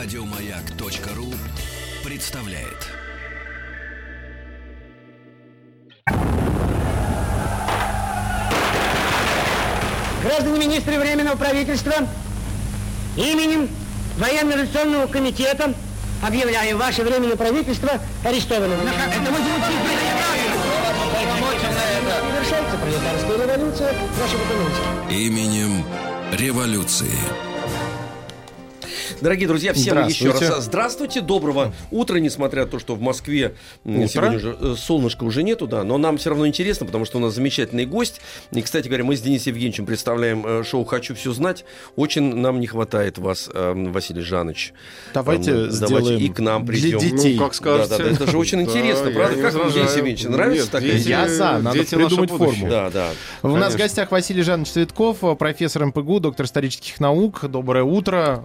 Радиомаяк.ру представляет. Граждане министры Временного правительства, именем Военно-революционного комитета объявляю ваше Временное правительство арестованным. Это мы Завершается пролетарская революция экономики. Именем революции. Дорогие друзья, всем еще Здравствуйте. раз здравствуйте, доброго утра, несмотря на то, что в Москве Утро. сегодня уже э, солнышка уже нету, да, но нам все равно интересно, потому что у нас замечательный гость. И, кстати говоря, мы с Денисом Евгеньевичем представляем э, шоу «Хочу все знать». Очень нам не хватает вас, э, Василий Жанович. Давайте Э, сделаем и к нам для придем. детей. Ну, как скажете. Да, да, да, это же очень интересно, правда? Как вам. Денис Евгеньевич, нравится такая? Я за, надо придумать форму. Да, да. У нас в гостях Василий Жанович Цветков, профессор МПГУ, доктор исторических наук. Доброе утро.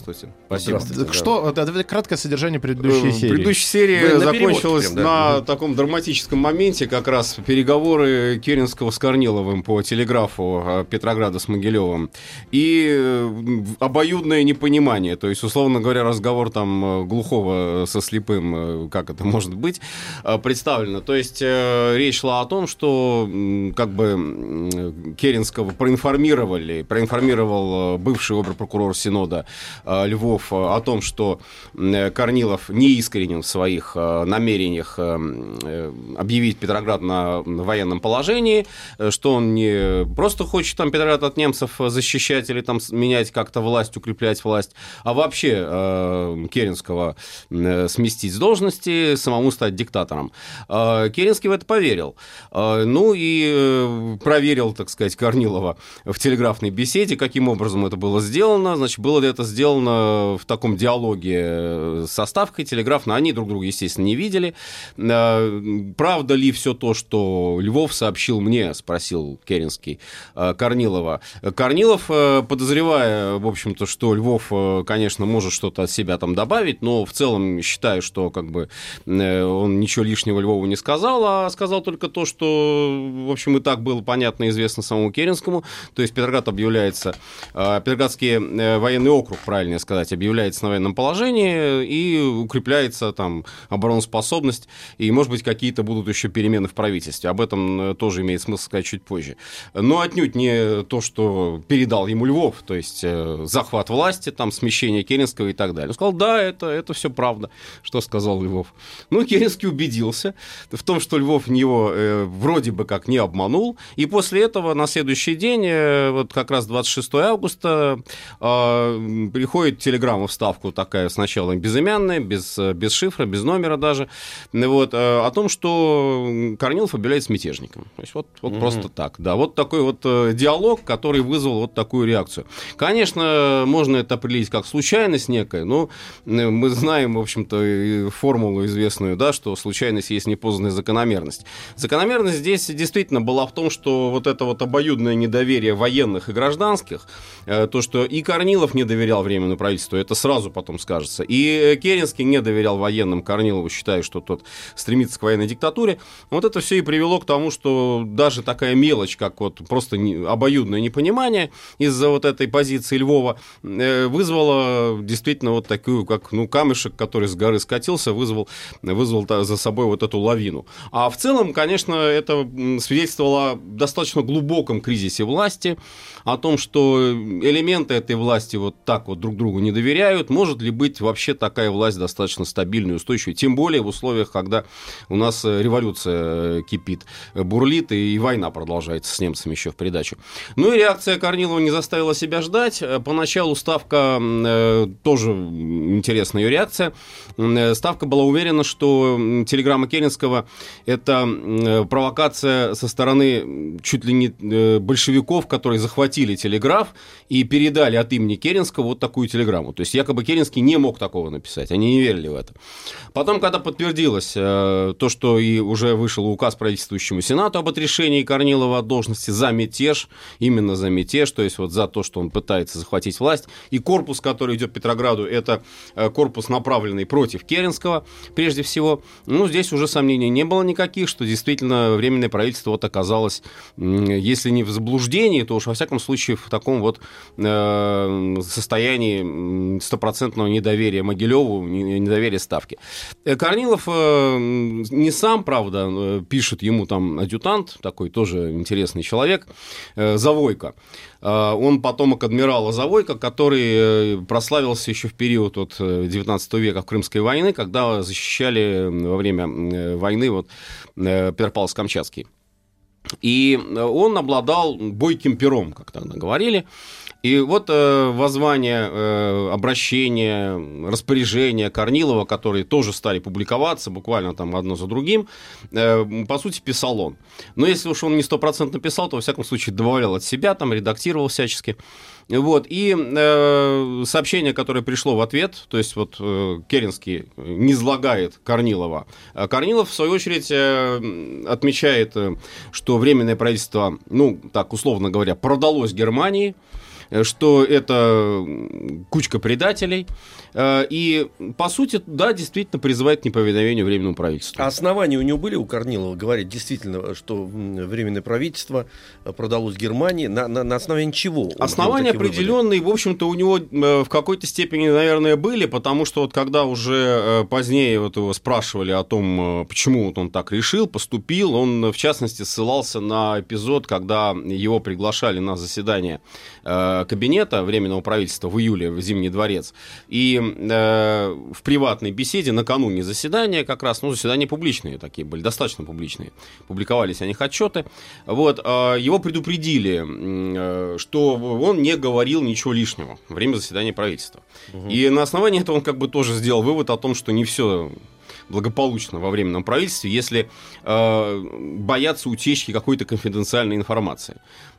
Здравствуйте. Спасибо. Так Что, это, это краткое содержание предыдущей Э, серии. Предыдущая серия Вы закончилась прям, да. на таком драматическом моменте, как раз переговоры Керенского с Корниловым по телеграфу э, Петрограда с Могилевым. И э, обоюдное непонимание, то есть, условно говоря, разговор там глухого со слепым, как это может быть, представлено. То есть, речь шла о том, что как бы Керенского проинформировали, проинформировал бывший оберпрокурор Синода э, Львов э, о том, что м, Корнилов не искренен в своих э, намерениях э, э, объявить Петроград на военном положении, э, что он не просто хочет там Петроград от немцев защищать или там менять как-то власть, укреплять власть, а вообще э, Керенского э, сместить с должности, самому стать диктатором. Э, Керенский в это поверил. Э, Ну и э, проверил, так сказать, Корнилова в телеграфной беседе, каким образом это было сделано. Значит, было ли это сделано в таком диалоге э, со Ставкой телеграфно. Они друг друга, естественно, не видели. Э, Правда ли все то, что Львов сообщил мне, спросил Керенский э, Корнилова. Корнилов, подозревая, в общем-то, что Львов, конечно, может что-то от себя там добавить, но в целом считаю, что как бы он ничего лишнего Львову не сказал, а сказал только то, что, в общем, и так было понятно и известно самому Керенскому. То есть Петроград объявляется, Петроградский военный округ, правильнее сказать, объявляется на военном положении и укрепляется там обороноспособность, и, может быть, какие-то будут еще перемены в правительстве. Об этом э, тоже имеет смысл сказать чуть позже. Но отнюдь не то, что передал ему Львов, то есть э, захват власти, там, смещение Керенского и так далее. Он сказал, да, это, это все правда, что сказал Львов. Ну, Керенский убедился в том, что Львов его э, вроде бы как не обманул, и после этого на следующий день, э, вот как раз 26 августа, э, приходит телеграмма в ставку такая сначала безымянная, без, э, без шифра, без номера даже, вот, э, о том, что Корнилов объявляется мятежником. То есть вот, вот просто так, да. Вот такой вот э, диалог, который вызвал вот такую реакцию. Конечно, можно это определить как случайность некая, но мы знаем, в общем-то, формулу известную, да, что случайность есть непознанная закономерность. Закономерность здесь действительно была в том, что вот это вот обоюдное недоверие военных и гражданских, то, что и Корнилов не доверял Временному правительству, это сразу потом скажется, и э, Керенский не доверял военным Корнилову, считая, что тот стремится к военной диктатуре, вот это все и привело к тому, что даже такая мелочь, как вот просто обоюдное непонимание из-за вот этой позиции Львова э, вызвала действительно вот такую, как ну, камешек, который с горы скатился, вызвал, вызвал за собой вот эту лавину. А в целом, конечно, это свидетельствовало о достаточно глубоком кризисе власти, о том, что элементы этой власти вот так вот друг другу не доверяют. Может ли быть вообще такая власть достаточно стабильной устойчивой? Тем более в условиях, когда у нас э, революция э, кипит, э, бурлит, и война продолжается с немцами еще в придачу. Ну и реакция Корнилова не заставила себя ждать. Поначалу ставка, тоже интересная ее реакция, ставка была уверена, что телеграмма Керенского – это провокация со стороны чуть ли не большевиков, которые захватили телеграф и передали от имени Керенского вот такую телеграмму. То есть якобы Керенский не мог такого написать, они не верили в это. Потом, когда подтвердилось э, то, что и уже вышел указ правительствующему Сенату об отрешении Корнилова от должности за мятеж, именно за мятеж, то есть вот за то, что он пытается захватить власть, и корпус, который идет Петрограду, это э, корпус, направленный против Керенского, прежде всего. Ну, здесь уже сомнений не было никаких, что действительно Временное правительство вот оказалось, если не в заблуждении, то уж во всяком случае в таком вот э, состоянии стопроцентного недоверия Могилеву, недоверия ставки. Э, Корнилов э, не сам, правда, э, пишет ему там адъютант, такой тоже интересный человек, э, Завойко. Э, он потомок адмирала Завойко, который э, прославился еще в период от 19 века Крымской войны, когда защищали во время войны вот Петропавловск-Камчатский. И он обладал бойким пером, как тогда говорили. И вот э, воззвание, э, обращение, распоряжение Корнилова, которые тоже стали публиковаться буквально там одно за другим, э, по сути, писал он. Но если уж он не стопроцентно писал, то, во всяком случае, добавлял от себя, там, редактировал всячески. Вот, и э, сообщение, которое пришло в ответ, то есть вот э, Керенский не излагает Корнилова. А Корнилов, в свою очередь, э, отмечает, э, что Временное правительство, ну, так условно говоря, продалось Германии, что это кучка предателей. Э, и, по сути, да, действительно призывает к неповиновению Временному правительству. А основания у него были, у Корнилова, говорить действительно, что Временное правительство продалось Германии? На, на, на основании чего? Основания определенные, выборы? в общем-то, у него э, в какой-то степени, наверное, были, потому что вот когда уже позднее вот его спрашивали о том, почему вот он так решил, поступил, он, в частности, ссылался на эпизод, когда его приглашали на заседание кабинета Временного правительства в июле в Зимний дворец. И э, в приватной беседе накануне заседания как раз, ну, заседания публичные такие были, достаточно публичные, публиковались о них отчеты, вот, э, его предупредили, э, что он не говорил ничего лишнего во время заседания правительства. Угу. И на основании этого он как бы тоже сделал вывод о том, что не все благополучно во временном правительстве, если э, боятся утечки какой-то конфиденциальной информации.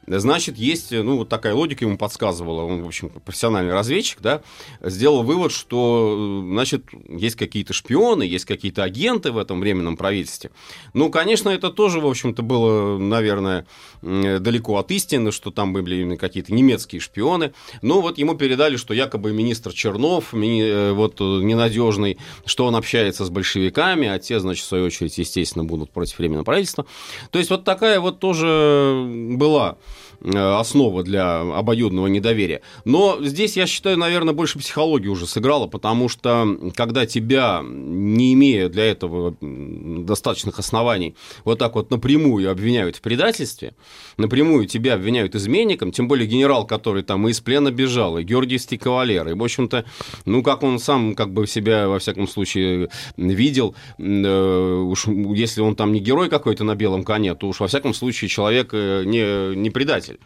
Значит, есть, ну, вот такая логика ему подсказывала, он, в общем, профессиональный разведчик, да, сделал вывод, что, значит, есть какие-то шпионы, есть какие-то агенты в этом временном правительстве. Ну, конечно, это тоже, в общем-то, было, наверное, далеко от истины, что там были именно какие-то немецкие шпионы. Но вот ему передали, что якобы министр Чернов, мини, э, вот ненадежный, что он общается с большевиками, а те, значит, в свою очередь, естественно, будут против временного правительства. То есть вот такая вот тоже была Э, основа для обоюдного недоверия. Но здесь, я считаю, наверное, больше психология уже сыграла, потому что когда тебя, не имея для этого достаточных оснований, вот так вот напрямую обвиняют в предательстве, напрямую тебя обвиняют изменником, тем более генерал, который там и из плена бежал, и Георгиевский кавалер, и, в общем-то, ну, как он сам как бы себя, во всяком случае, видел, э, уж если он там не герой какой-то на белом коне, то уж, во всяком случае, человек э, не, не предатель предатель.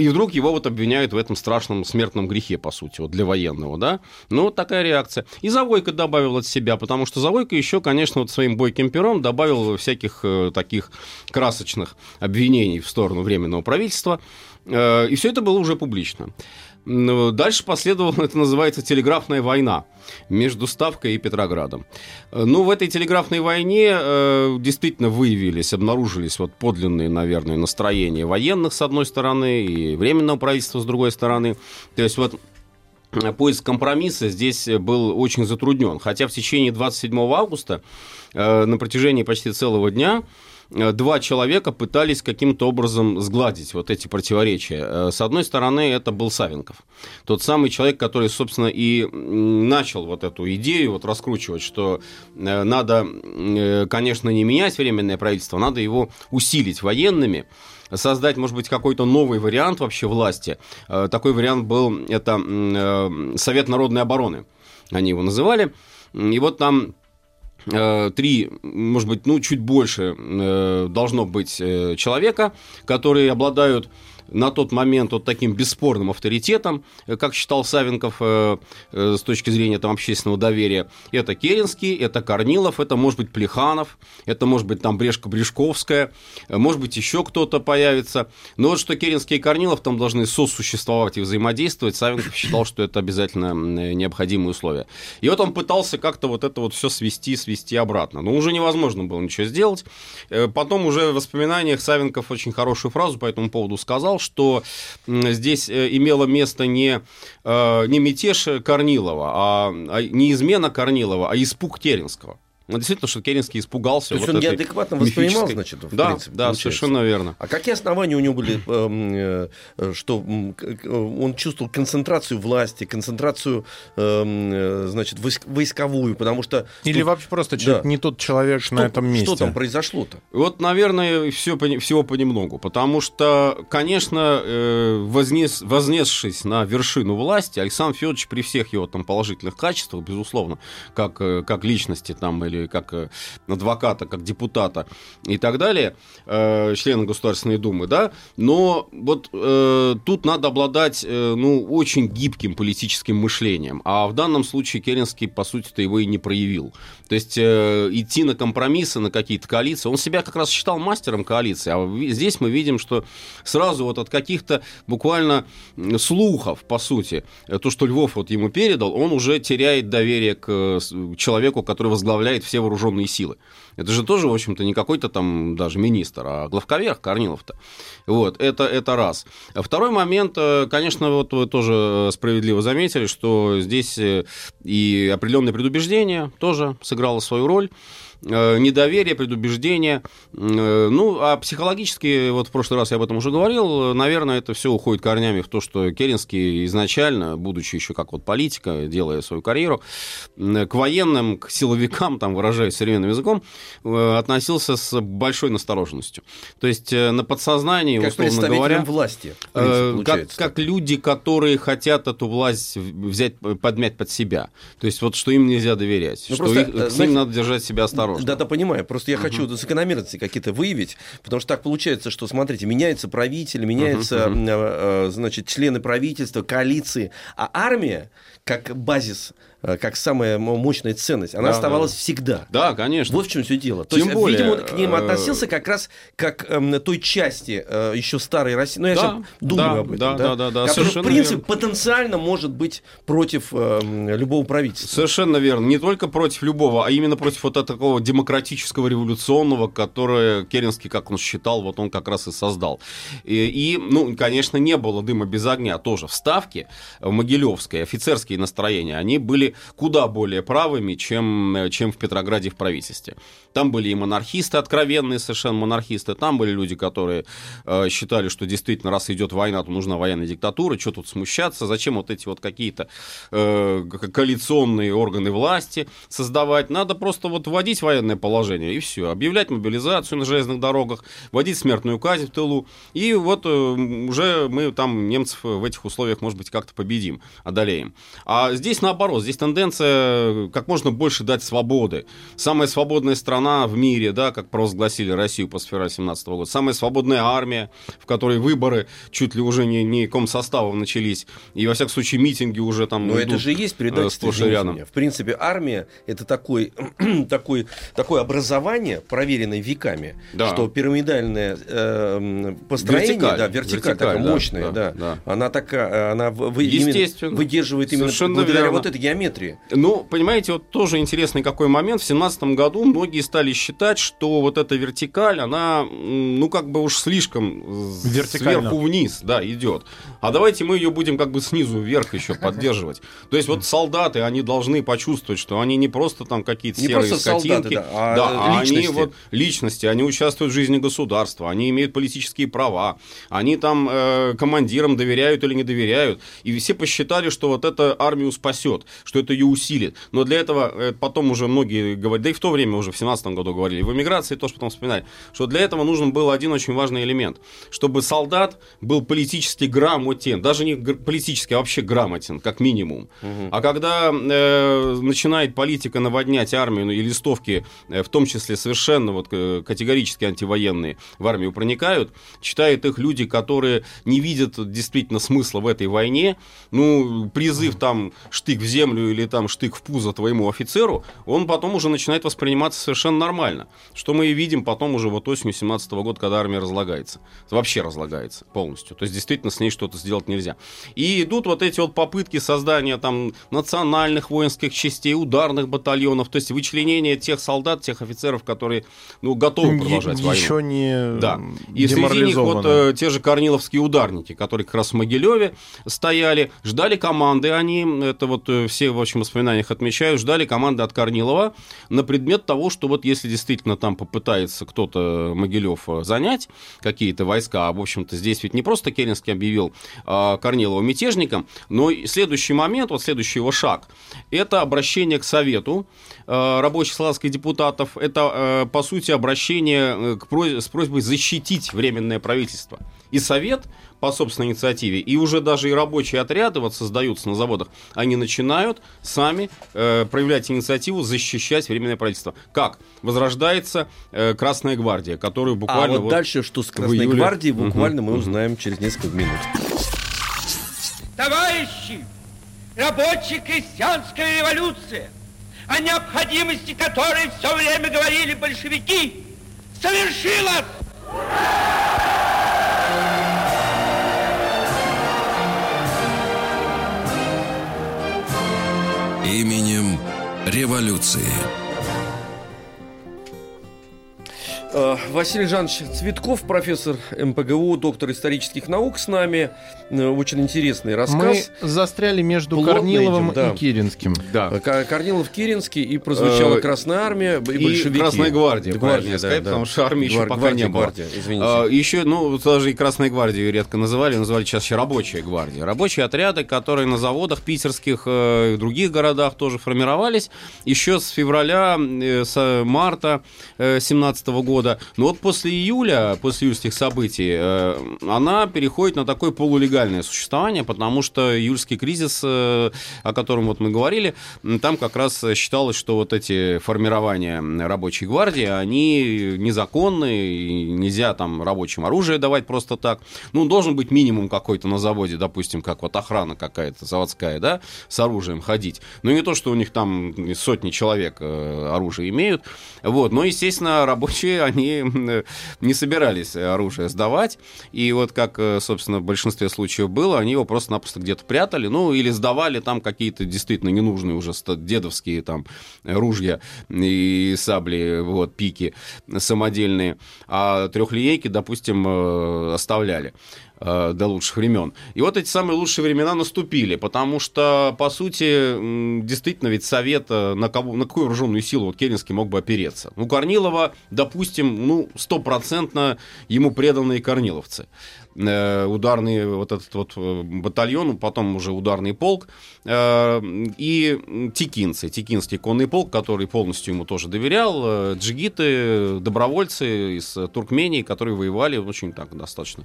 И вдруг его вот обвиняют в этом страшном смертном грехе, по сути, вот для военного, да? Ну, вот такая реакция. И Завойко добавил от себя, потому что Завойко еще, конечно, вот своим бойким пером добавил всяких э, таких красочных обвинений в сторону Временного правительства. Э, и все это было уже публично. Ну, дальше последовала, это называется, телеграфная война между Ставкой и Петроградом. Ну, в этой телеграфной войне э, действительно выявились, обнаружились вот подлинные, наверное, настроения военных, с одной стороны, и Временного правительства, с другой стороны. То есть вот э, поиск компромисса здесь был очень затруднен. Хотя в течение 27 августа э, на протяжении почти целого дня Э, два человека пытались каким-то образом сгладить вот эти противоречия. Э, с одной стороны, это был Савенков. Тот самый человек, который, собственно, и начал вот эту идею вот раскручивать, что э, надо, конечно, не менять временное правительство, надо его усилить военными, создать, может быть, какой-то новый вариант вообще власти. Такой вариант был, это Совет народной обороны, они его называли. И вот там Э, три, может быть, ну, чуть больше э, должно быть э, человека, которые обладают на тот момент вот таким бесспорным авторитетом, э, как считал Савенков э, э, с точки зрения там, общественного доверия. Это Керенский, это Корнилов, это может быть Плеханов, это может быть там Брешко-Брешковская, может быть еще кто-то появится. Но вот что Керенский и Корнилов там должны сосуществовать и взаимодействовать, Савенков считал, что это обязательно необходимые условия. И вот он пытался как-то вот это вот все свести, свести обратно. Но уже невозможно было ничего сделать. Потом уже в воспоминаниях Савенков очень хорошую фразу по этому поводу сказал, что здесь э, имело место не, э, не мятеж Корнилова, а, а не измена Корнилова, а испуг Керенского. Ну, действительно, что Керенский испугался. То есть вот он неадекватно воспринимал, мифической- значит, в да, принципе, да, получается. совершенно верно. А какие основания у него были, эм, э, что он чувствовал концентрацию власти, концентрацию, эм, э, значит, войск- войсковую, потому что... Или тут- вообще просто человек Да. не тот человек что, на этом месте. Что там произошло-то? Вот, наверное, все, всего понемногу. Потому что, конечно, э, вознес, вознесшись на вершину власти, Александр Федорович при всех его там положительных качествах, безусловно, как, как личности там, или как э, адвоката, как депутата и так далее, э, члена Государственной Думы, да, но вот э, тут надо обладать, ну, очень гибким политическим мышлением. А в данном случае Керенский, по сути-то, его и не проявил. То есть идти на компромиссы, на какие-то коалиции. Он себя как раз считал мастером коалиции. А здесь мы видим, что сразу вот от каких-то буквально слухов, по сути, то, что Львов вот ему передал, он уже теряет доверие к человеку, который возглавляет все вооруженные силы. Это же тоже, в общем-то, не какой-то там даже министр, а главковерх Корнилов-то. Вот, это, это раз. Второй момент, э, конечно, вот вы тоже справедливо заметили, что здесь э, и определенное предубеждение тоже сыграло свою роль. Э, Недоверие, предубеждение. Э, Ну, а психологически, вот в прошлый раз я об этом уже говорил, наверное, это все уходит корнями в то, что Керенский изначально, будучи еще как вот политика, делая свою карьеру, к военным, к силовикам, там, выражаясь современным языком, э, относился с большой настороженностью. То есть на подсознании, Как условно говоря, власти, принципе, как, как люди, которые хотят эту власть взять, подмять под себя. То есть вот что им нельзя доверять, Ну, что просто, их- знаете, надо держать себя осторожно. Да, да, понимаю. Просто я хочу закономерности какие-то выявить, потому что так получается, что, смотрите, меняется правитель, меняются, Мгм, э, э, значит, члены правительства, коалиции, а армия, как базис, э, как самая мо- мощная ценность, она Да, оставалась да. всегда. Да, конечно. Вот в чем все дело. То Тем есть, более, видимо, он к ним э, относился как раз как эм, той части э, еще старой России. Ну, я Да, сейчас думаю да, об этом. да, да, да, да, Который, в принципе, верно. потенциально может быть против эм, любого правительства. Совершенно верно. Не только против любого, а именно против вот такого демократического революционного, которое Керенский, как он считал, вот он как раз и создал. И, и, ну, конечно, не было дыма без огня тоже. В Ставке в Могилевской офицерские настроения, они были куда более правыми, чем, э, чем в Петрограде в правительстве. Там были и монархисты, откровенные совершенно монархисты, там были люди, которые э, считали, что действительно, раз идет война, то нужна военная диктатура, что тут смущаться, зачем вот эти вот какие-то э, ко- коалиционные органы власти создавать, надо просто вот вводить военное положение, и все, объявлять мобилизацию на железных дорогах, вводить смертную казнь в тылу, и вот э, уже мы там немцев в этих условиях, может быть, как-то победим, одолеем. А здесь наоборот, здесь тенденция как можно больше дать свободы. Самая свободная страна в мире, да, как провозгласили Россию после февраля 17 года, самая свободная армия, в которой выборы чуть ли уже не, не комсоставом начались, и во всяком случае митинги уже там Но это идут, же и есть э, предательство. извините рядом. В принципе, армия это такой, такой, такое образование, проверенное веками, Да. что пирамидальное э, построение, Вертикаль. да, вертикаль, Вертикаль, такая да, мощная, да, да, да. она такая, она вы- выдерживает именно Совершенно благодаря верно. вот этой геометрии. Ну, понимаете, вот тоже интересный какой момент. В семнадцатом году многие стали считать, что вот эта вертикаль, она, ну, как бы уж слишком сверху вниз, да, идет. А давайте мы ее будем как бы снизу вверх еще поддерживать. То есть вот солдаты, они должны почувствовать, что они не просто там какие-то серые солдаты, скотинки, да, а да, личности. они вот личности, они участвуют в жизни государства, они имеют политические права, они там э, командирам доверяют или не доверяют. И все посчитали, что вот это армию спасет, что это ее усилит. Но для этого э, потом уже многие говорят, да и в то время уже в 17 году говорили, в эмиграции тоже потом вспоминали, что для этого нужен был один очень важный элемент, чтобы солдат был политически грамотен, даже не политически, а вообще грамотен, как минимум. А когда э, начинает политика наводнять армию, ну, и листовки, э, в том числе совершенно вот, э, категорически антивоенные, в армию проникают, читают их люди, которые не видят действительно смысла в этой войне, ну, призыв там штык в землю или там штык в пузо твоему офицеру, он потом уже начинает восприниматься совершенно нормально. Что мы и видим потом уже вот осенью 17 года, когда армия разлагается. Вообще разлагается полностью. То есть действительно с ней что-то сделать нельзя. И идут вот эти вот попытки создания там национальных воинских частей, ударных батальонов, то есть вычленение тех солдат, тех офицеров, которые ну, готовы продолжать войну. Еще не Да. И среди них вот э, те же корниловские ударники, которые как раз в Могилеве стояли, ждали команды они, это вот э, все в общем, воспоминаниях отмечают, ждали команды от Корнилова на предмет того, что вот если действительно там попытается кто-то Могилев э, занять какие-то войска, а, в общем-то, здесь ведь не просто Керенский объявил а, Корнилова мятежником, но следующий момент, вот следующий его шаг, это обращение к Совету э, рабочих славянских депутатов, это, э, по сути, обращение к с просьбой защитить Временное правительство. И Совет по собственной инициативе, и уже даже и рабочие отряды вот создаются на заводах, они начинают сами э, проявлять инициативу защищать Временное правительство. Как? Возрождается э, Красная Гвардия, которую буквально... А вот, вот дальше что с Красной июле... Гвардией, буквально мы узнаем через несколько минут. Товарищи, рабочая крестьянская революция, о необходимости которой все время говорили большевики, совершилась! Именем революции. Василий Жанович Цветков, профессор МПГУ, доктор исторических наук с нами. Э, Очень интересный Мы рассказ. застряли между Плотно Корниловым идем, да. и Киринским. Да. Э, Корнилов Киринский и прозвучала Э, Красная Армия и, И большевики. Красная гвардия, Гвардия, правильно сказать, потому что армии еще Гвар- пока гвардия, не было. гвардия, извините. А, еще, ну, даже и Красной гвардию редко называли, называли сейчас еще рабочая гвардия. Рабочие отряды, которые на заводах питерских э, и других городах тоже формировались еще с февраля, э, с марта 17 года. Но вот после июля, после июльских событий, э, она переходит на такое полулегальное существование, потому что июльский кризис, э, о котором вот мы говорили, там как раз считалось, что вот эти формирования рабочей гвардии, они незаконны, и нельзя там рабочим оружие давать просто так. Ну, должен быть минимум какой-то на заводе, допустим, как вот охрана какая-то заводская, да, с оружием ходить. Ну, не то, что у них там сотни человек э, оружие имеют, вот, но, естественно, рабочие, они э, не собирались оружие сдавать, и вот как, э, собственно, в большинстве случаев было, они его просто-напросто где-то прятали, ну, или сдавали там какие-то действительно ненужные уже дедовские там ружья и сабли, вот, пики самодельные, а трехлинейки, допустим, э, оставляли э, до лучших времен. И вот эти самые лучшие времена наступили, потому что, по сути, действительно, ведь Совет э, на, кого, на какую вооруженную силу вот Керенский мог бы опереться? Ну, Корнилова, допустим, ну, стопроцентно ему преданные корниловцы. Э, Ударный вот этот вот батальон, потом уже ударный полк, и текинцы, текинский конный полк, который полностью ему тоже доверял, джигиты, добровольцы из Туркмении, которые воевали очень так достаточно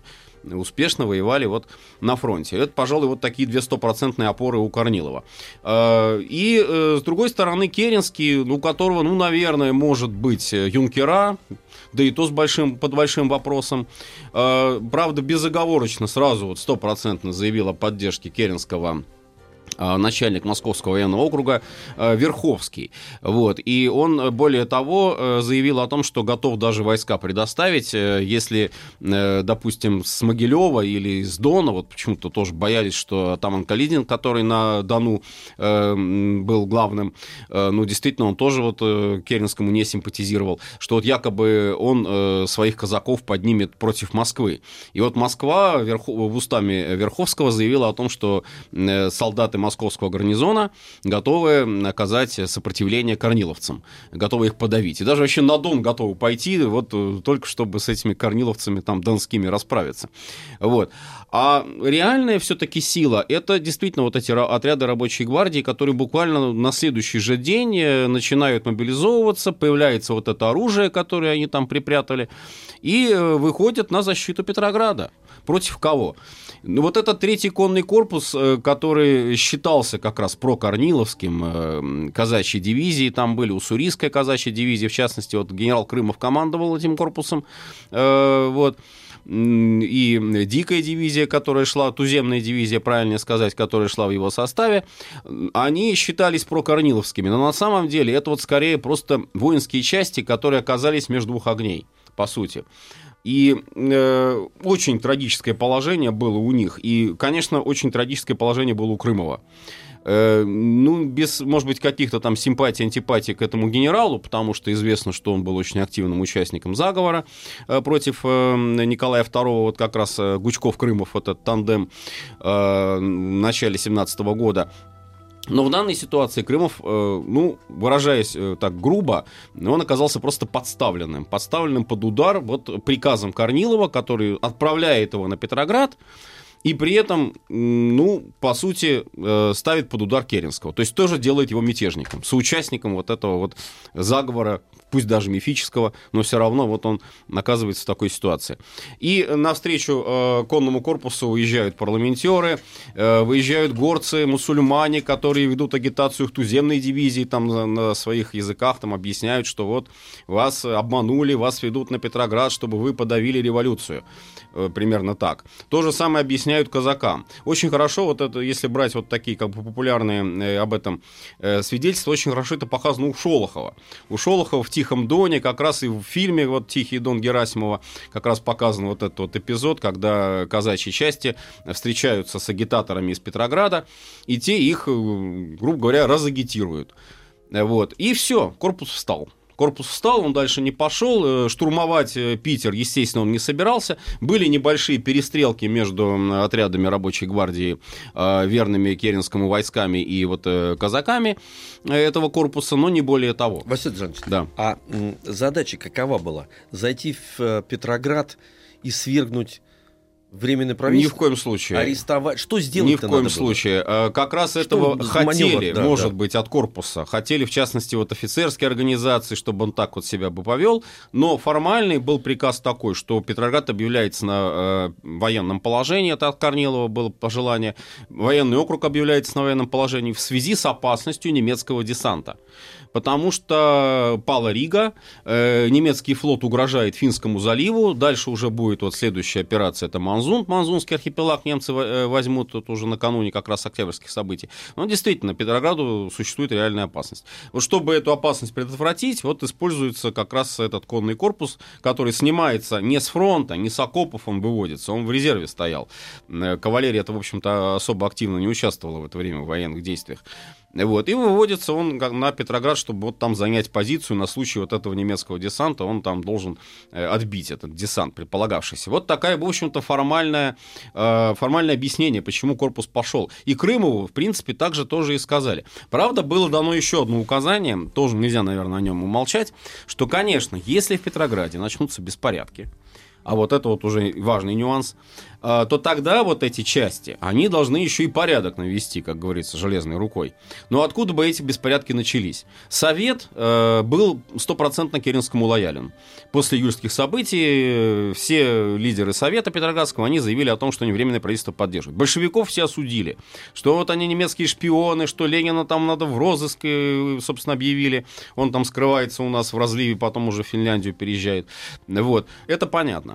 успешно воевали вот на фронте. Это, пожалуй, вот такие две стопроцентные опоры у Корнилова. Э, И, э, с другой стороны, Керенский, у которого, ну, наверное, может быть э, юнкера, да и то с большим, под большим вопросом. Правда, безоговорочно сразу вот стопроцентно заявил о поддержке Керенского начальник Московского военного округа э, Верховский. Вот. И он, э, более того, э, заявил о том, что готов даже войска предоставить, э, если, допустим, с Могилева или с Дона, вот почему-то тоже боялись, что Атаман Калидин, который на Дону был главным, ну, действительно, он тоже вот Керенскому не симпатизировал, что вот якобы он своих казаков поднимет против Москвы. И вот Москва верху- в устами Верховского заявила о том, что солдаты московского гарнизона готовы оказать сопротивление корниловцам, готовы их подавить. И даже вообще на Дон готовы пойти, вот э, только чтобы с этими корниловцами там донскими расправиться. Вот. А реальная все-таки сила, это действительно вот эти отряды рабочей гвардии, которые буквально на следующий же день э, начинают мобилизовываться, появляется вот это оружие, которое они там припрятали, и э, выходят на защиту Петрограда. Против кого? Ну, вот этот третий конный корпус, э, который считался как раз прокорниловским, казачьей дивизии, там были уссурийская казачья дивизия, в частности, вот генерал Крымов командовал этим корпусом, вот, и дикая дивизия, которая шла, туземная дивизия, правильнее сказать, которая шла в его составе, они считались прокорниловскими, но на самом деле это вот скорее просто воинские части, которые оказались между двух огней, по сути. И э, очень трагическое положение было у них. И, конечно, очень трагическое положение было у Крымова. Э, ну, без, может быть, каких-то там симпатий, антипатий к этому генералу, потому что известно, что он был очень активным участником заговора э, против э, Николая II, вот как раз Гучков-Крымов, этот тандем в начале 17 года. Но в данной ситуации Крымов, ну, выражаясь так грубо, он оказался просто подставленным. Подставленным под удар вот приказом Корнилова, который отправляет его на Петроград, и при этом, ну, по сути, э, ставит под удар Керенского. То есть тоже делает его мятежником, соучастником вот этого вот заговора, пусть даже мифического, но все равно вот он оказывается в такой ситуации. И навстречу э, конному корпусу уезжают парламентеры, э, выезжают горцы, мусульмане, которые ведут агитацию в туземной дивизии, там на, своих языках там объясняют, что вот вас обманули, вас ведут на Петроград, чтобы вы подавили революцию. Э, примерно так. То же самое объясняют казакам. Очень хорошо, вот это, если брать вот такие как бы популярные э, об этом э, свидетельства, очень хорошо это показано у Шолохова. У Шолохова в «Тихом доне» как раз и в фильме вот «Тихий дон» Герасимова как раз показан вот этот вот эпизод, когда казачьи части встречаются с агитаторами из Петрограда, и те их, грубо говоря, разагитируют. Вот. И все, корпус встал. Корпус встал, он дальше не пошел. Э, штурмовать э, Питер, естественно, он не собирался. Были небольшие перестрелки между отрядами рабочей гвардии, э, верными Керенскому войсками и вот казаками этого корпуса, но не более того. Василий Жанович, да. а задача какова была? Зайти в Петроград и свергнуть временное правительство? Ни в коем случае. Арестовать? Что сделать Ни в коем случае. Было? Как раз Что этого хотели, маневр, да, может да. быть, от корпуса. Хотели, в частности, вот офицерские организации, чтобы он так вот себя бы повел. Но формальный был приказ такой, что Петроград объявляется на э, военном положении. Это от Корнилова было пожелание. Военный округ объявляется на военном положении в связи с опасностью немецкого десанта потому что пала Рига, э, немецкий флот угрожает Финскому заливу, дальше уже будет вот следующая операция, это Манзун, Манзунский архипелаг немцы э, возьмут тут уже накануне как раз октябрьских событий. Но действительно, Петрограду существует реальная опасность. Вот чтобы эту опасность предотвратить, вот используется как раз этот конный корпус, который снимается не с фронта, не с окопов он выводится, он в резерве стоял. Э, кавалерия это, в общем-то, особо активно не участвовала в это время в военных действиях. Вот, и выводится он на Петроград, чтобы вот там занять позицию на случай вот этого немецкого десанта, он там должен э, отбить этот десант, предполагавшийся. Вот такая, в общем-то, формальная, э, формальное объяснение, почему корпус пошел. И Крымову, в принципе, также тоже и сказали. Правда, было дано еще одно указание, тоже нельзя, наверное, о нем умолчать, что, конечно, если в Петрограде начнутся беспорядки, а вот это вот уже важный нюанс, а, то тогда вот эти части, они должны еще и порядок навести, как говорится, железной рукой. Но откуда бы эти беспорядки начались? Совет э, был стопроцентно Керенскому лоялен. После июльских событий э, все лидеры Совета Петроградского, они заявили о том, что они временное правительство поддерживают. Большевиков все осудили, что вот они немецкие шпионы, что Ленина там надо в розыск, э, собственно, объявили. Он там скрывается у нас в разливе, потом уже в Финляндию переезжает. Вот, это понятно.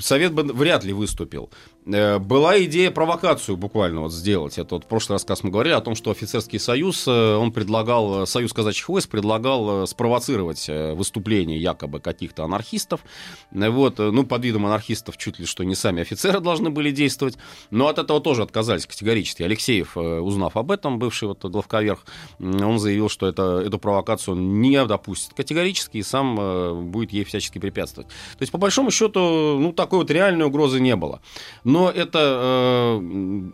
совет бы вряд ли выступил. Э, была идея провокацию буквально вот сделать. Это вот в прошлый рассказ мы говорили о том, что офицерский союз, э, он предлагал, э, союз казачьих войск предлагал спровоцировать выступление якобы каких-то анархистов. Вот, ну, под видом анархистов чуть ли что не сами офицеры должны были действовать. Но от этого тоже отказались категорически. Алексеев, узнав об этом, бывший вот главковерх, он заявил, что это, эту провокацию он не допустит категорически и сам будет ей всячески препятствовать. То есть, по большому счету, ну, такой вот реальной угрозы не было. Но это э,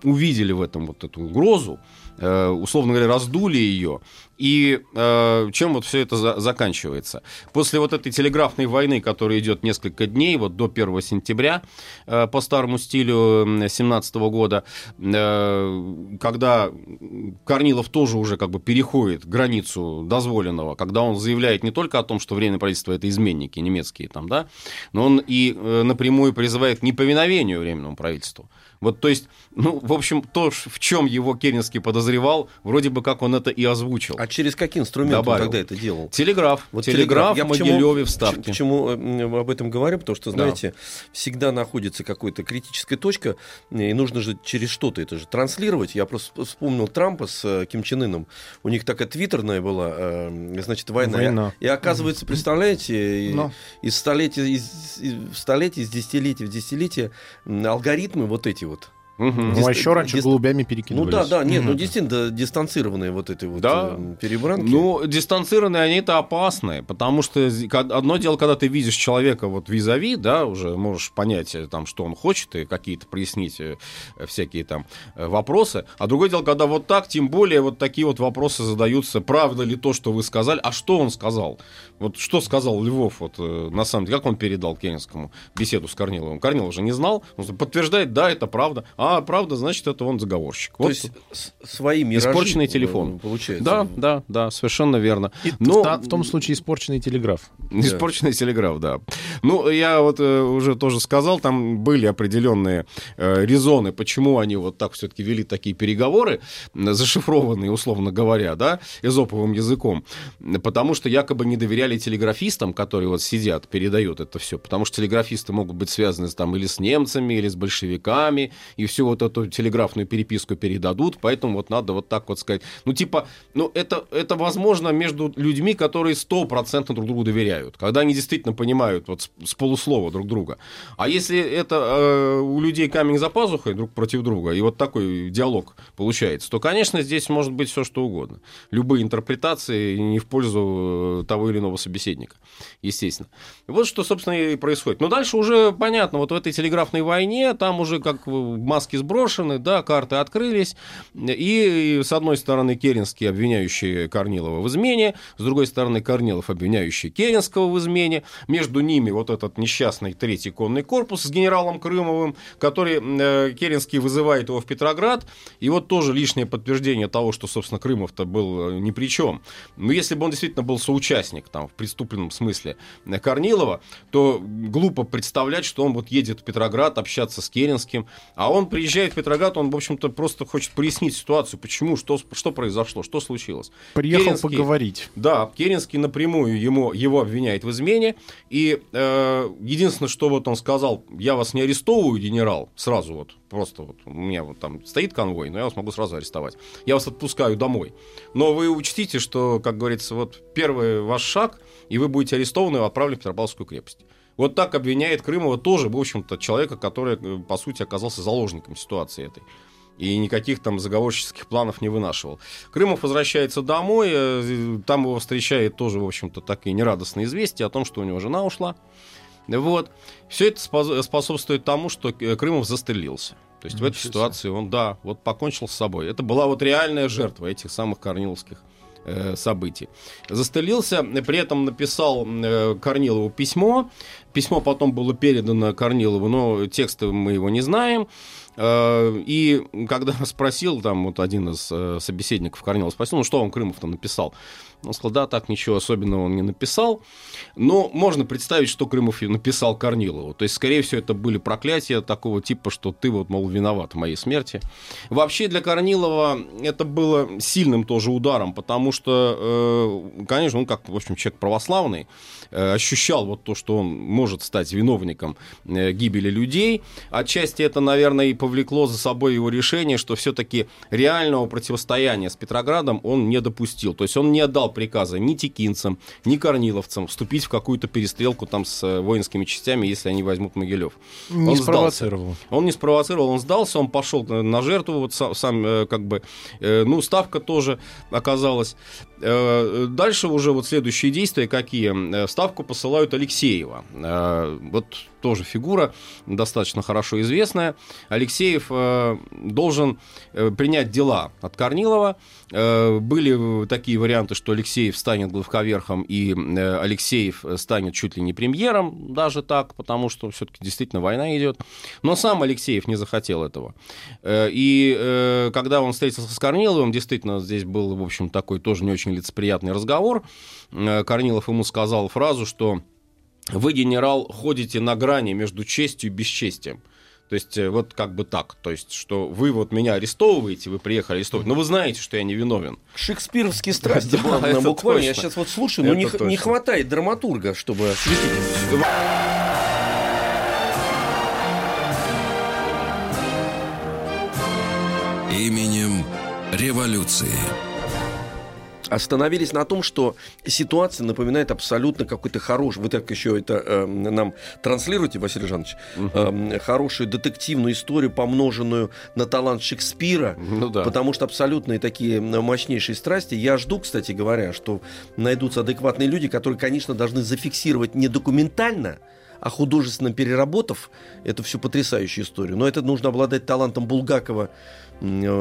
увидели в этом вот эту угрозу, э, условно говоря, раздули ее, и э, чем вот все это за, заканчивается? После вот этой телеграфной войны, которая идет несколько дней, вот до 1 сентября, э, по старому стилю 17 года, э, когда Корнилов тоже уже как бы переходит границу дозволенного, когда он заявляет не только о том, что временное правительство это изменники немецкие там, да, но он и э, напрямую призывает к неповиновению временному правительству. Вот, то есть, ну, в общем, то, в чем его Керенский подозревал, вроде бы как он это и озвучил. А через какие инструменты добавил. он тогда это делал? Телеграф. Вот телеграф, телеграф в Могилеве вставки. Почему э, об этом говорю? Потому что, знаете, да. всегда находится какая-то критическая точка, и нужно же через что-то это же транслировать. Я просто вспомнил Трампа с э, Ким Чен Ыном. У них такая твиттерная была, э, значит, война. война. И, и оказывается, представляете, Но. из столетия, из, из столетия, из десятилетия в десятилетие алгоритмы вот эти вот Угу. Ну, а еще раньше Дист... голубями перекинулись. Ну да, да, нет, ну действительно дистанцированные вот эти вот да. э, перебранки. Ну, дистанцированные они-то опасные, потому что одно дело, когда ты видишь человека вот визави, да, уже можешь понять, э, там, что он хочет, и какие-то прояснить э, всякие там вопросы. А другое дело, когда вот так, тем более вот такие вот вопросы задаются, правда ли то, что вы сказали, а что он сказал? Вот что сказал Львов, вот на самом деле, как он передал Керенскому беседу с Корниловым? Корнилов же не знал, он подтверждает, да, это правда. А правда, значит, это он заговорщик. То вот есть свои миражи Испорченный телефон. Получается. Да, да, да, совершенно верно. И Но... в, в том случае испорченный телеграф. Испорченный телеграф, да. Ну, я вот э, уже тоже сказал, там были определенные э, резоны, почему они вот так все-таки вели такие переговоры, зашифрованные, условно говоря, да, эзоповым языком. Потому что якобы не доверяли телеграфистам, которые вот сидят, передают это все. Потому что телеграфисты могут быть связаны там или с немцами, или с большевиками, и всю вот эту телеграфную переписку передадут, поэтому вот надо вот так вот сказать. Ну, типа, ну, это, это возможно между людьми, которые стопроцентно друг другу доверяют, когда они действительно понимают вот с, с полуслова друг друга. А если это э, у людей камень за пазухой друг против друга, и вот такой диалог получается, то, конечно, здесь может быть все что угодно. Любые интерпретации не в пользу э, того или иного собеседника, естественно. Вот что, собственно, и происходит. Но дальше уже понятно, вот в этой телеграфной войне, там уже как маски сброшены, да, карты открылись, и с одной стороны Керенский, обвиняющий Корнилова в измене, с другой стороны Корнилов, обвиняющий Керенского в измене, между ними вот этот несчастный третий конный корпус с генералом Крымовым, который э, Керенский вызывает его в Петроград, и вот тоже лишнее подтверждение того, что, собственно, Крымов-то был э, ни при чем. Но если бы он действительно был соучастник, там, в преступленном смысле э, Корнилова, то глупо представлять, что он вот едет в Петроград общаться с Керенским, а он приезжает в Петроград, он, в общем-то, просто хочет прояснить ситуацию, почему, что, что произошло, что случилось. Приехал Керенский, поговорить. Да, Керенский напрямую ему, его обвиняет в измене, и э, единственное, что вот он сказал, я вас не арестовываю, генерал, сразу вот, просто вот, у меня вот там стоит конвой, но я вас могу сразу арестовать. Я вас отпускаю домой. Но вы учтите, что, как говорится, вот первый ваш шаг, и вы будете арестованы и отправлены в Петропавловскую крепость. Вот так обвиняет Крымова тоже, в общем-то, человека, который, э, по сути, оказался заложником ситуации этой. И никаких там заговорческих планов не вынашивал. Крымов возвращается домой, э, там его встречает тоже, в общем-то, такие нерадостные известия о том, что у него жена ушла. Вот. Все это способствует тому, что э, Крымов застрелился. То есть Ничего в этой ситуации он, да, вот покончил с собой. Это была вот реальная жертва этих самых корниловских событий. Застрелился, при этом написал Корнилову письмо. Письмо потом было передано Корнилову, но текста мы его не знаем. Э, и когда спросил, там вот один из э, собеседников Корнилова спросил, ну что он Крымов-то написал? Он сказал, да, так ничего особенного он не написал. Но можно представить, что Крымов написал Корнилову. То есть, скорее всего, это были проклятия такого типа, что ты вот, мол, виноват в моей смерти. Вообще для Корнилова это было сильным тоже ударом, потому что, э, конечно, он как, в общем, человек православный, э, ощущал вот то, что он может стать виновником э, гибели людей. Отчасти это, наверное, и повлекло за собой его решение, что все-таки реального противостояния с Петроградом он не допустил. То есть он не отдал приказа ни текинцам, ни корниловцам вступить в какую-то перестрелку там с э, воинскими частями, если они возьмут Могилев. Не он спровоцировал. Сдался. Он не спровоцировал, он сдался, он пошел на жертву, вот сам, сам э, как бы, э, ну, ставка тоже оказалась. Дальше уже вот следующие действия какие? Ставку посылают Алексеева. Вот тоже фигура достаточно хорошо известная. Алексеев должен принять дела от Корнилова. Э, были такие варианты, что Алексеев станет главковерхом, и э, Алексеев станет чуть ли не премьером, даже так, потому что все-таки действительно война идет. Но сам Алексеев не захотел этого. Э, и когда он встретился с Корниловым, действительно, здесь был, в общем, такой тоже не очень лицеприятный разговор. Корнилов ему сказал фразу, что вы, генерал, ходите на грани между честью и бесчестием. То есть э, вот как бы так, то есть что вы вот меня арестовываете, вы приехали арестовывать, но вы знаете, что я не виновен. Шекспировские страсти да, буквально. Я сейчас вот слушаю, но не, не хватает драматурга, чтобы осветить. Именем революции. Остановились на том, что ситуация напоминает абсолютно какой-то хороший, вы так еще это э, нам транслируете, Василий Жанович, э, хорошую детективную историю, помноженную на талант Шекспира, Ну да. потому что абсолютные такие мощнейшие страсти. Я жду, кстати говоря, что найдутся адекватные люди, которые, конечно, должны зафиксировать не документально, а художественно переработав эту всю потрясающую историю. Но это нужно обладать талантом Булгакова,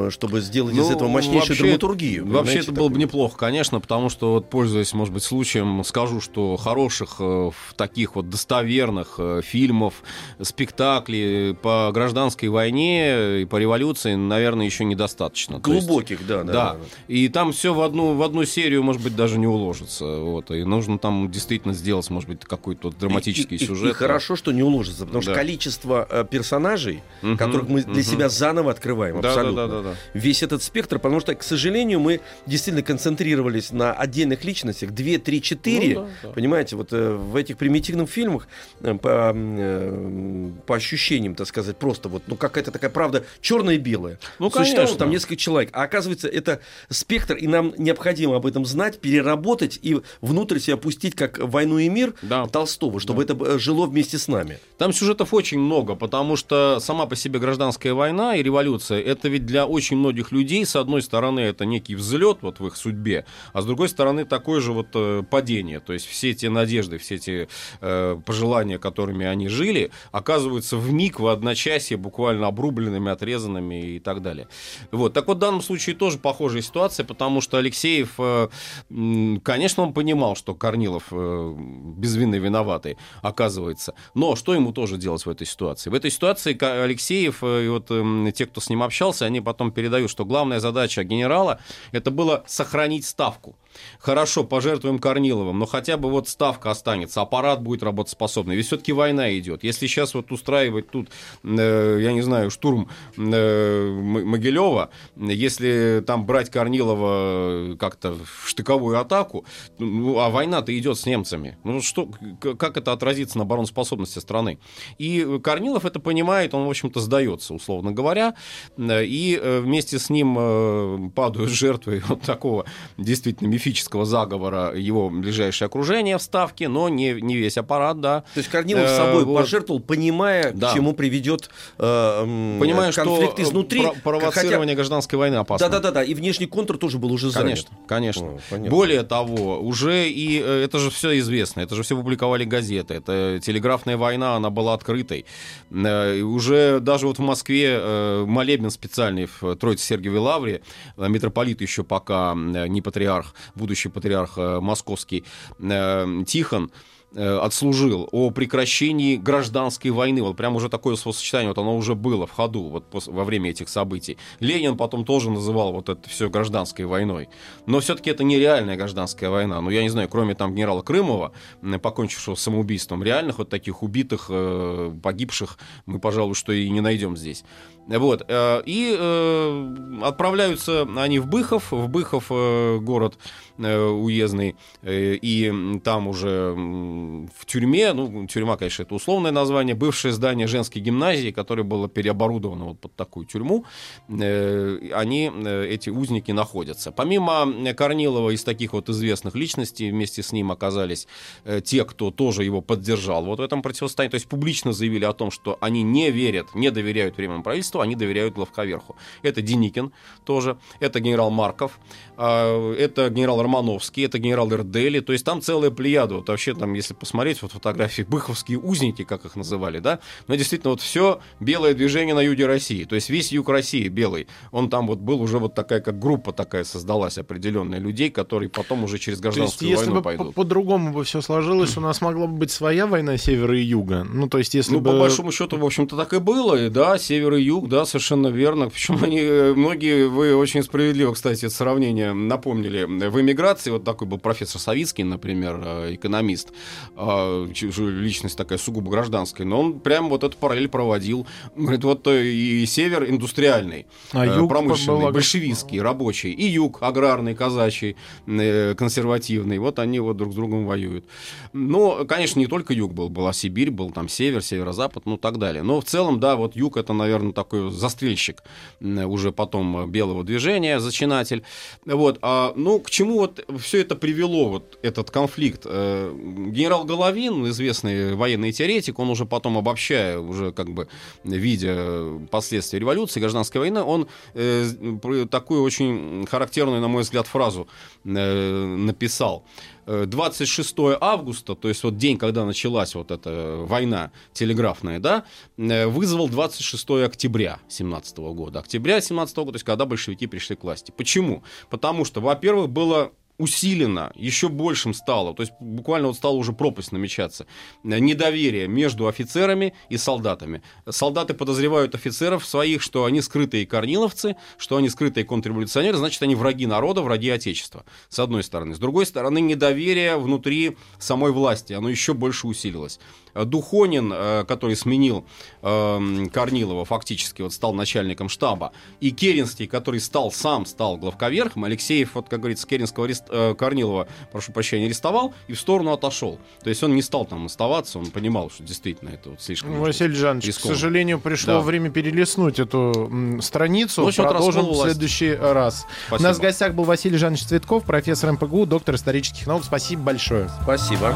чтобы сделать из Ну, этого мощнейшую вообще- драматургию. Вообще это было бы такую. неплохо, конечно, потому что, вот, пользуясь, может быть, случаем, скажу, что хороших э, в таких вот достоверных э, фильмов, спектаклей по гражданской войне и по революции, наверное, еще недостаточно. То есть- Глубоких, да, да. Да, и там все в одну, в одну серию, может быть, даже не уложится. Вот. И нужно там действительно сделать, может быть, какой-то вот драматический И- и- сюжет. И, хорошо, что не уложится, потому что Да. количество э, персонажей, Мгм, которых мы для мгм. себя заново открываем, Да, абсолютно. Да, да, да, да. Весь этот спектр, потому что, к сожалению, мы действительно концентрировались на отдельных личностях, 2, 3, 4. Ну да, да. Понимаете, вот э, в этих примитивных фильмах э, по, э, по ощущениям, так сказать, просто вот, ну, какая-то такая правда черная и белая. Ну, Существовало конечно. там несколько человек. А оказывается, это спектр, и нам необходимо об этом знать, переработать и внутрь себя пустить, как «Войну и мир» Да. Толстого, чтобы это э, жило вместе с нами. Там сюжетов очень много, потому что сама по себе гражданская война и революция это ведь для очень многих людей, с одной стороны, это некий взлет вот в их судьбе, а с другой стороны, такое же вот э, падение. То есть все те надежды, все те э, пожелания, которыми они жили, оказываются в миг, в одночасье, буквально обрубленными, отрезанными и так далее. Вот. Так вот, в данном случае тоже похожая ситуация, потому что Алексеев, э, конечно, он понимал, что Корнилов э, безвинный виноватый, оказывается. Но что ему тоже делать в этой ситуации? В этой ситуации Алексеев и вот эм, те, кто с ним общался, они потом передают, что главная задача генерала это было сохранить ставку. Хорошо, пожертвуем Корниловым, но хотя бы вот ставка останется, аппарат будет работоспособный. Ведь все-таки война идет. Если сейчас вот устраивать тут, э, я не знаю, штурм э, Могилева, если там брать Корнилова как-то в штыковую атаку, ну, а война-то идет с немцами. Ну что, как это отразится на обороноспособности страны? И Корнилов это понимает, он, в общем-то, сдается, условно говоря, э, и э, вместе с ним э, падают жертвы вот такого действительно мифического заговора его ближайшее окружение в Ставке, но не, не весь аппарат, да. То есть Корнилов Э, собой вот. пожертвовал, понимая, Да. к чему приведет э, м, Понимаю, конфликт что изнутри. про- провоцирование гражданской войны опасно. Да-да-да, и внешний контур тоже был уже занят. Конечно, конечно. О, понятно. Более того, уже и э, это же все известно, это же все публиковали газеты, это телеграфная война, она была открытой. Э, и уже даже вот в Москве молебен специальный в Троице Сергиевой Лавре, митрополит еще пока не патриарх, будущий патриарх э, московский э, Тихон, э, отслужил о прекращении гражданской войны. Вот прям уже такое словосочетание, вот оно уже было в ходу вот во время этих событий. Ленин потом тоже называл вот это все гражданской войной. Но все-таки это нереальная гражданская война. Ну, я не знаю, кроме там генерала Крымова, покончившего самоубийством, реальных вот таких убитых, погибших мы, пожалуй, что и не найдем здесь. Вот. э, И э, отправляются они в Быхов. В Быхов э, город уездный. И там уже в тюрьме, ну, тюрьма, конечно, это условное название, бывшее здание женской гимназии, которое было переоборудовано вот под такую тюрьму, они, эти узники, находятся. Помимо Корнилова из таких вот известных личностей, вместе с ним оказались те, кто тоже его поддержал вот в этом противостоянии, то есть публично заявили о том, что они не верят, не доверяют временному правительству, они доверяют главковерху. Это Деникин тоже, это генерал Марков, а, это генерал Романовский, это генерал Эрдели, то есть там целая плеяда. Вот вообще там, если посмотреть вот фотографии, быховские узники, как их называли, да, но действительно вот все белое движение на юге России, то есть весь юг России белый, он там вот был уже вот такая, как группа такая создалась определенная людей, которые потом уже через То есть, гражданскую если войну бы пойдут. по- по-другому бы все сложилось, у нас могла бы быть своя война севера и юга. Ну, то есть, если Ну, бы... по большому счету, в общем-то, так и было. И да, север и юг, да, совершенно верно. Причем они, э, многие, вы очень справедливо, кстати, это сравнение напомнили. В эмиграции, вот такой был профессор Савицкий, например, э, экономист, ж- личность такая сугубо гражданская, но он прям вот эту параллель проводил. Говорит, вот э, и север индустриальный, А юг промышленный, была- большевистский, рабочий, и юг аграрный, казачий, консервативный. Вот они вот друг с другом воюют. Но, конечно, не только юг был, была Сибирь, был там север, северо-запад, ну так далее. Но в целом, да, вот юг это, наверное, такой такой застрельщик уже потом белого движения, зачинатель. Вот, а, ну, к чему вот все это привело, вот этот конфликт? Э, генерал Головин, известный военный теоретик, он уже потом обобщая, уже как бы видя последствия революции, гражданской войны, он э, такую очень характерную, на мой взгляд, фразу э, написал. 26 августа, то есть вот день, когда началась вот эта война телеграфная, да, вызвал 26 октября 17 года. Октября 17 года, то есть когда большевики пришли к власти. Почему? Потому что, во-первых, было усилено, еще большим стало, то есть буквально вот стала уже пропасть намечаться, недоверие между офицерами и солдатами. Солдаты подозревают офицеров своих, что они скрытые корниловцы, что они скрытые контрреволюционеры, значит, они враги народа, враги Отечества, с одной стороны. С другой стороны, недоверие внутри самой власти, оно еще больше усилилось. Духонин, э, который сменил эм, Корнилова, фактически вот стал начальником штаба, и Керенский, который стал сам, стал главковерхом, Алексеев, вот, как говорится, Керенского арест... Э, Корнилова, прошу прощения, арестовал и в сторону отошел. То есть он не стал там оставаться, он понимал, что действительно это вот слишком... Василий Жанович, рискованно. к сожалению, пришло да. время перелистнуть эту м, страницу. Ну, Продолжим в следующий раз. Спасибо. У нас в гостях был Василий Жанович Цветков, профессор МПГУ, доктор исторических наук. Спасибо большое. Спасибо.